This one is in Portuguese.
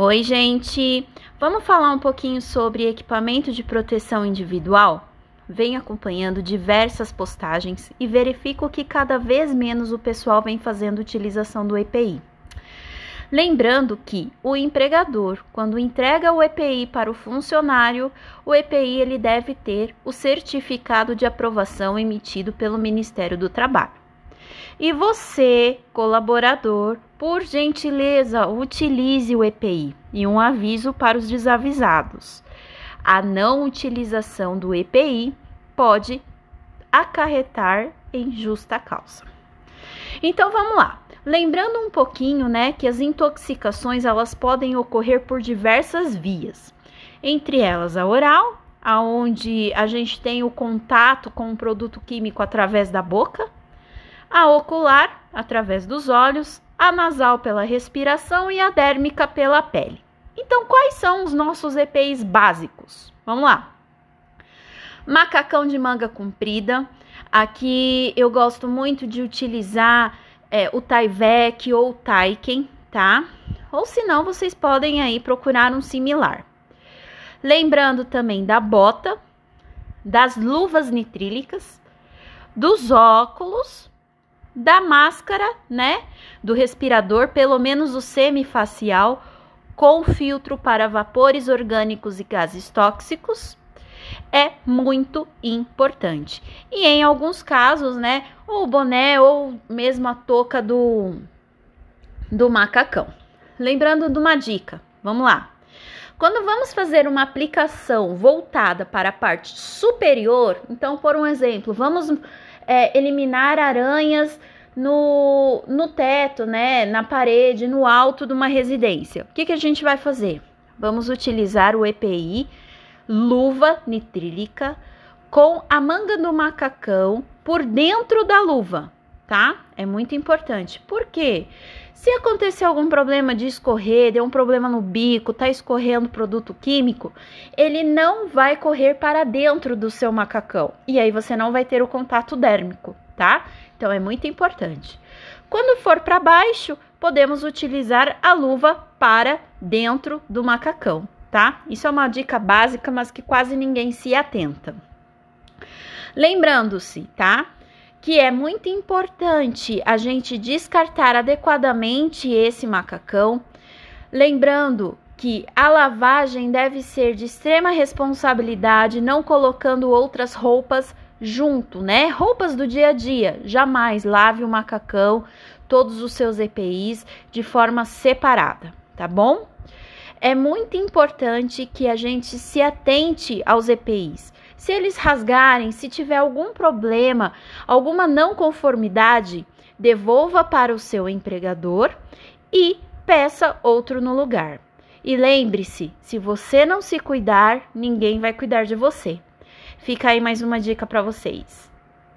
Oi, gente! Vamos falar um pouquinho sobre equipamento de proteção individual? Vem acompanhando diversas postagens e verifico que cada vez menos o pessoal vem fazendo utilização do EPI. Lembrando que o empregador, quando entrega o EPI para o funcionário, o EPI ele deve ter o certificado de aprovação emitido pelo Ministério do Trabalho. E você, colaborador, por gentileza, utilize o EPI. E um aviso para os desavisados: a não utilização do EPI pode acarretar em justa causa. Então vamos lá. Lembrando um pouquinho, né, que as intoxicações elas podem ocorrer por diversas vias. Entre elas a oral, aonde a gente tem o contato com o produto químico através da boca, a ocular através dos olhos, a nasal pela respiração e a dérmica pela pele. Então, quais são os nossos EPIs básicos? Vamos lá. Macacão de manga comprida. Aqui eu gosto muito de utilizar é, o Tyvek ou o Taiken, tá? Ou se não, vocês podem aí procurar um similar. Lembrando também da bota, das luvas nitrílicas, dos óculos, da máscara, né? Do respirador, pelo menos o semifacial, com filtro para vapores orgânicos e gases tóxicos é muito importante. E em alguns casos, né, o boné ou mesmo a touca do do macacão. Lembrando de uma dica, vamos lá. Quando vamos fazer uma aplicação voltada para a parte superior, então, por um exemplo, vamos é, eliminar aranhas no, no teto, né, na parede, no alto de uma residência. O que, que a gente vai fazer? Vamos utilizar o EPI luva nitrílica com a manga do macacão por dentro da luva, tá? É muito importante. Por quê? Se acontecer algum problema de escorrer, deu um problema no bico, tá escorrendo produto químico, ele não vai correr para dentro do seu macacão. E aí você não vai ter o contato dérmico, tá? Então é muito importante. Quando for para baixo, podemos utilizar a luva para dentro do macacão tá? Isso é uma dica básica, mas que quase ninguém se atenta. Lembrando-se, tá? Que é muito importante a gente descartar adequadamente esse macacão. Lembrando que a lavagem deve ser de extrema responsabilidade, não colocando outras roupas junto, né? Roupas do dia a dia. Jamais lave o macacão, todos os seus EPIs de forma separada, tá bom? é muito importante que a gente se atente aos EPIs. Se eles rasgarem, se tiver algum problema, alguma não conformidade, devolva para o seu empregador e peça outro no lugar. E lembre-se, se você não se cuidar, ninguém vai cuidar de você. Fica aí mais uma dica para vocês.